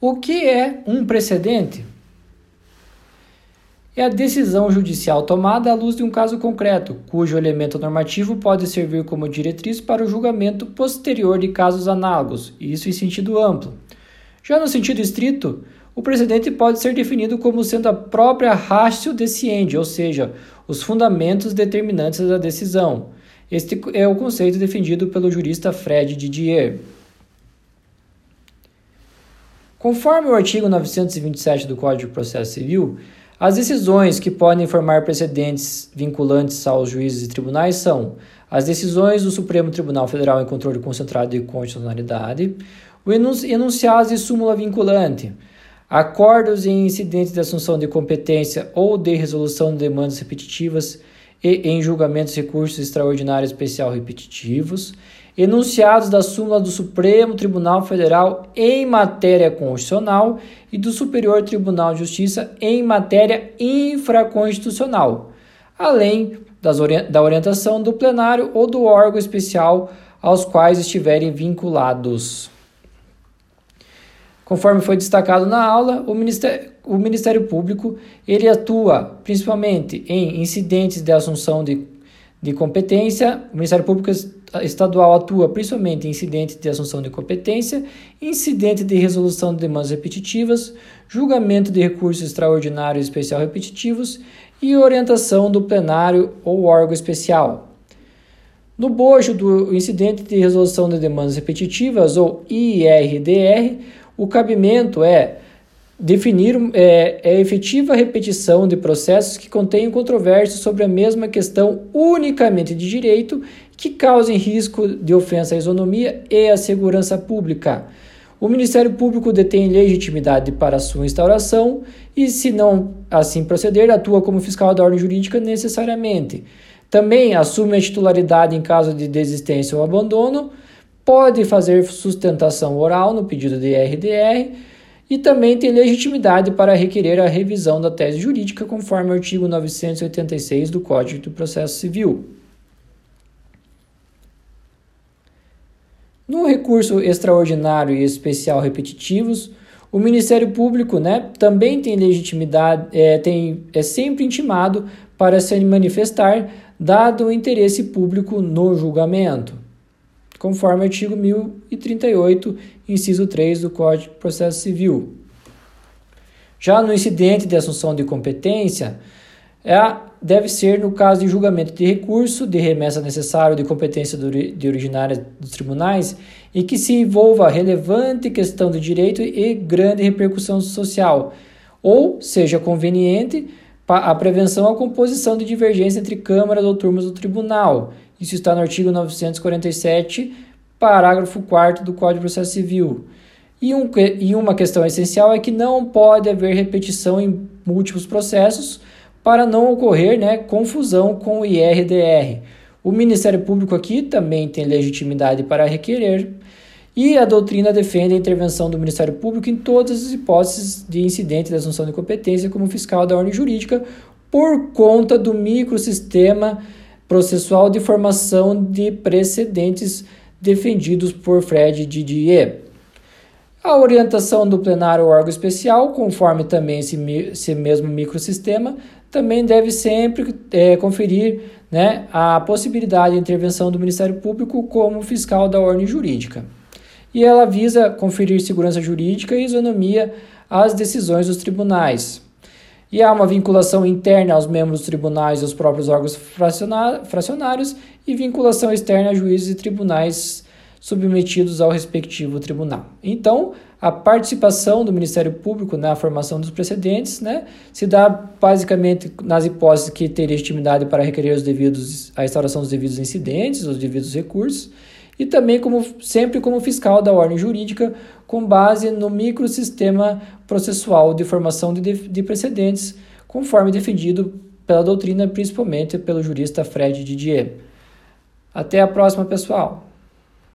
O que é um precedente? É a decisão judicial tomada à luz de um caso concreto, cujo elemento normativo pode servir como diretriz para o julgamento posterior de casos análogos, isso em sentido amplo. Já no sentido estrito, o precedente pode ser definido como sendo a própria ratio decidendi, ou seja, os fundamentos determinantes da decisão. Este é o conceito defendido pelo jurista Fred Didier. Conforme o artigo 927 do Código de Processo Civil, as decisões que podem formar precedentes vinculantes aos juízes e tribunais são as decisões do Supremo Tribunal Federal em controle concentrado de constitucionalidade, os enunciados de súmula vinculante, acordos em incidentes de assunção de competência ou de resolução de demandas repetitivas e em julgamentos recursos extraordinários especial repetitivos, enunciados da súmula do Supremo Tribunal Federal em matéria constitucional e do Superior Tribunal de Justiça em matéria infraconstitucional, além das, da orientação do plenário ou do órgão especial aos quais estiverem vinculados. Conforme foi destacado na aula, o Ministério, o Ministério Público ele atua principalmente em incidentes de assunção de, de competência. O Ministério Público Estadual atua principalmente em incidentes de assunção de competência, incidente de resolução de demandas repetitivas, julgamento de recursos extraordinários e especial repetitivos e orientação do plenário ou órgão especial. No bojo do incidente de resolução de demandas repetitivas, ou IRDR, o cabimento é definir é, é efetiva repetição de processos que contenham controvérsias sobre a mesma questão unicamente de direito que causem risco de ofensa à isonomia e à segurança pública. O Ministério Público detém legitimidade para sua instauração e, se não assim proceder, atua como fiscal da ordem jurídica necessariamente. Também assume a titularidade em caso de desistência ou abandono pode fazer sustentação oral no pedido de RDR e também tem legitimidade para requerer a revisão da tese jurídica conforme o artigo 986 do Código do Processo Civil. No recurso extraordinário e especial repetitivos, o Ministério Público né, também tem legitimidade, é, tem, é sempre intimado para se manifestar, dado o interesse público no julgamento conforme o artigo 1038, inciso 3 do Código de Processo Civil. Já no incidente de assunção de competência, é, deve ser no caso de julgamento de recurso, de remessa necessário de competência de originária dos tribunais e que se envolva relevante questão de direito e grande repercussão social, ou seja conveniente a prevenção a composição de divergência entre câmaras ou turmas do tribunal isso está no artigo 947, parágrafo 4 do Código de Processo Civil. E, um, e uma questão essencial é que não pode haver repetição em múltiplos processos para não ocorrer né, confusão com o IRDR. O Ministério Público aqui também tem legitimidade para requerer e a doutrina defende a intervenção do Ministério Público em todas as hipóteses de incidente de assunção de competência como fiscal da ordem jurídica por conta do microsistema processual de formação de precedentes defendidos por Fred Didier. A orientação do plenário órgão especial, conforme também esse, esse mesmo microsistema, também deve sempre é, conferir né, a possibilidade de intervenção do Ministério Público como fiscal da ordem jurídica. E ela visa conferir segurança jurídica e isonomia às decisões dos tribunais. E há uma vinculação interna aos membros dos tribunais e aos próprios órgãos fracionários e vinculação externa a juízes e tribunais submetidos ao respectivo tribunal. Então, a participação do Ministério Público na formação dos precedentes né, se dá basicamente nas hipóteses que tem legitimidade para requerer os devidos, a instauração dos devidos incidentes, os devidos recursos, e também como sempre como fiscal da ordem jurídica, com base no microsistema processual de formação de, de precedentes, conforme defendido pela doutrina, principalmente pelo jurista Fred Didier. Até a próxima, pessoal!